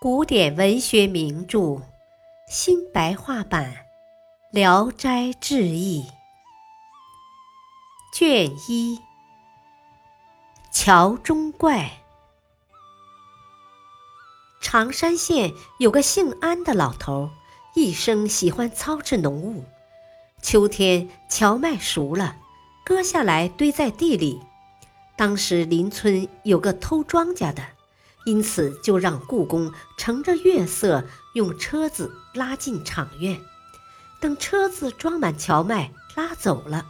古典文学名著新白话版《聊斋志异》卷一：桥中怪。常山县有个姓安的老头，一生喜欢操持农务。秋天荞麦熟了，割下来堆在地里。当时邻村有个偷庄稼的，因此就让雇工乘着月色用车子拉进场院。等车子装满荞麦拉走了，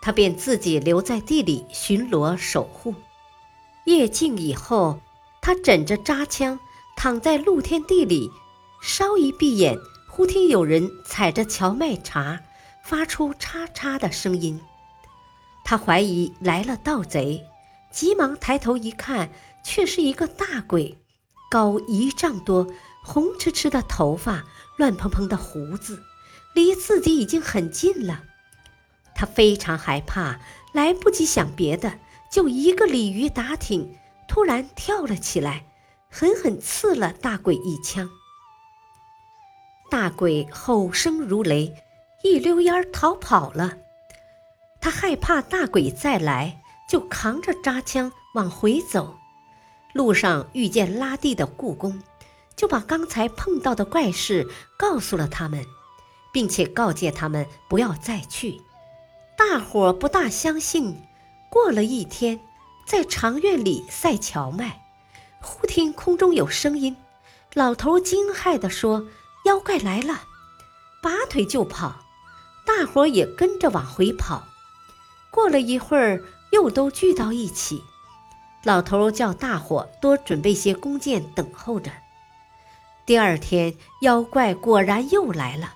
他便自己留在地里巡逻守护。夜静以后，他枕着扎枪躺在露天地里，稍一闭眼，忽听有人踩着荞麦茬，发出嚓嚓的声音。他怀疑来了盗贼，急忙抬头一看，却是一个大鬼，高一丈多，红赤赤的头发，乱蓬蓬的胡子，离自己已经很近了。他非常害怕，来不及想别的，就一个鲤鱼打挺，突然跳了起来，狠狠刺了大鬼一枪。大鬼吼声如雷，一溜烟逃跑了。他害怕大鬼再来，就扛着扎枪往回走。路上遇见拉地的雇工，就把刚才碰到的怪事告诉了他们，并且告诫他们不要再去。大伙不大相信。过了一天，在长院里晒荞麦，忽听空中有声音，老头惊骇地说：“妖怪来了！”拔腿就跑，大伙也跟着往回跑。过了一会儿，又都聚到一起。老头叫大伙多准备些弓箭，等候着。第二天，妖怪果然又来了，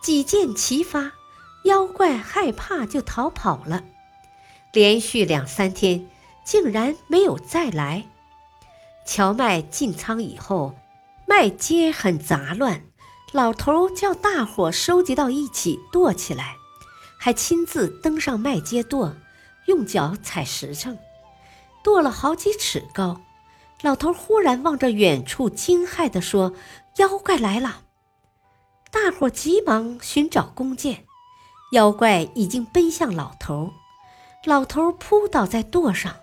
几箭齐发，妖怪害怕就逃跑了。连续两三天，竟然没有再来。荞麦进仓以后，麦秸很杂乱，老头叫大伙收集到一起，垛起来。还亲自登上麦秸垛，用脚踩实诚，垛了好几尺高。老头忽然望着远处，惊骇地说：“妖怪来了！”大伙急忙寻找弓箭，妖怪已经奔向老头。老头扑倒在垛上，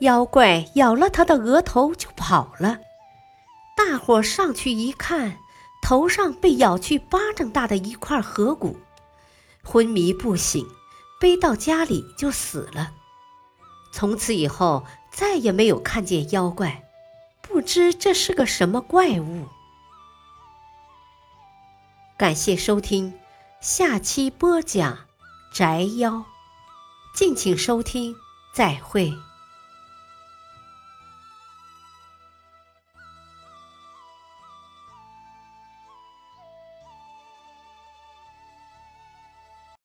妖怪咬了他的额头就跑了。大伙上去一看，头上被咬去巴掌大的一块颌骨。昏迷不醒，背到家里就死了。从此以后再也没有看见妖怪，不知这是个什么怪物。感谢收听，下期播讲《宅妖》，敬请收听，再会。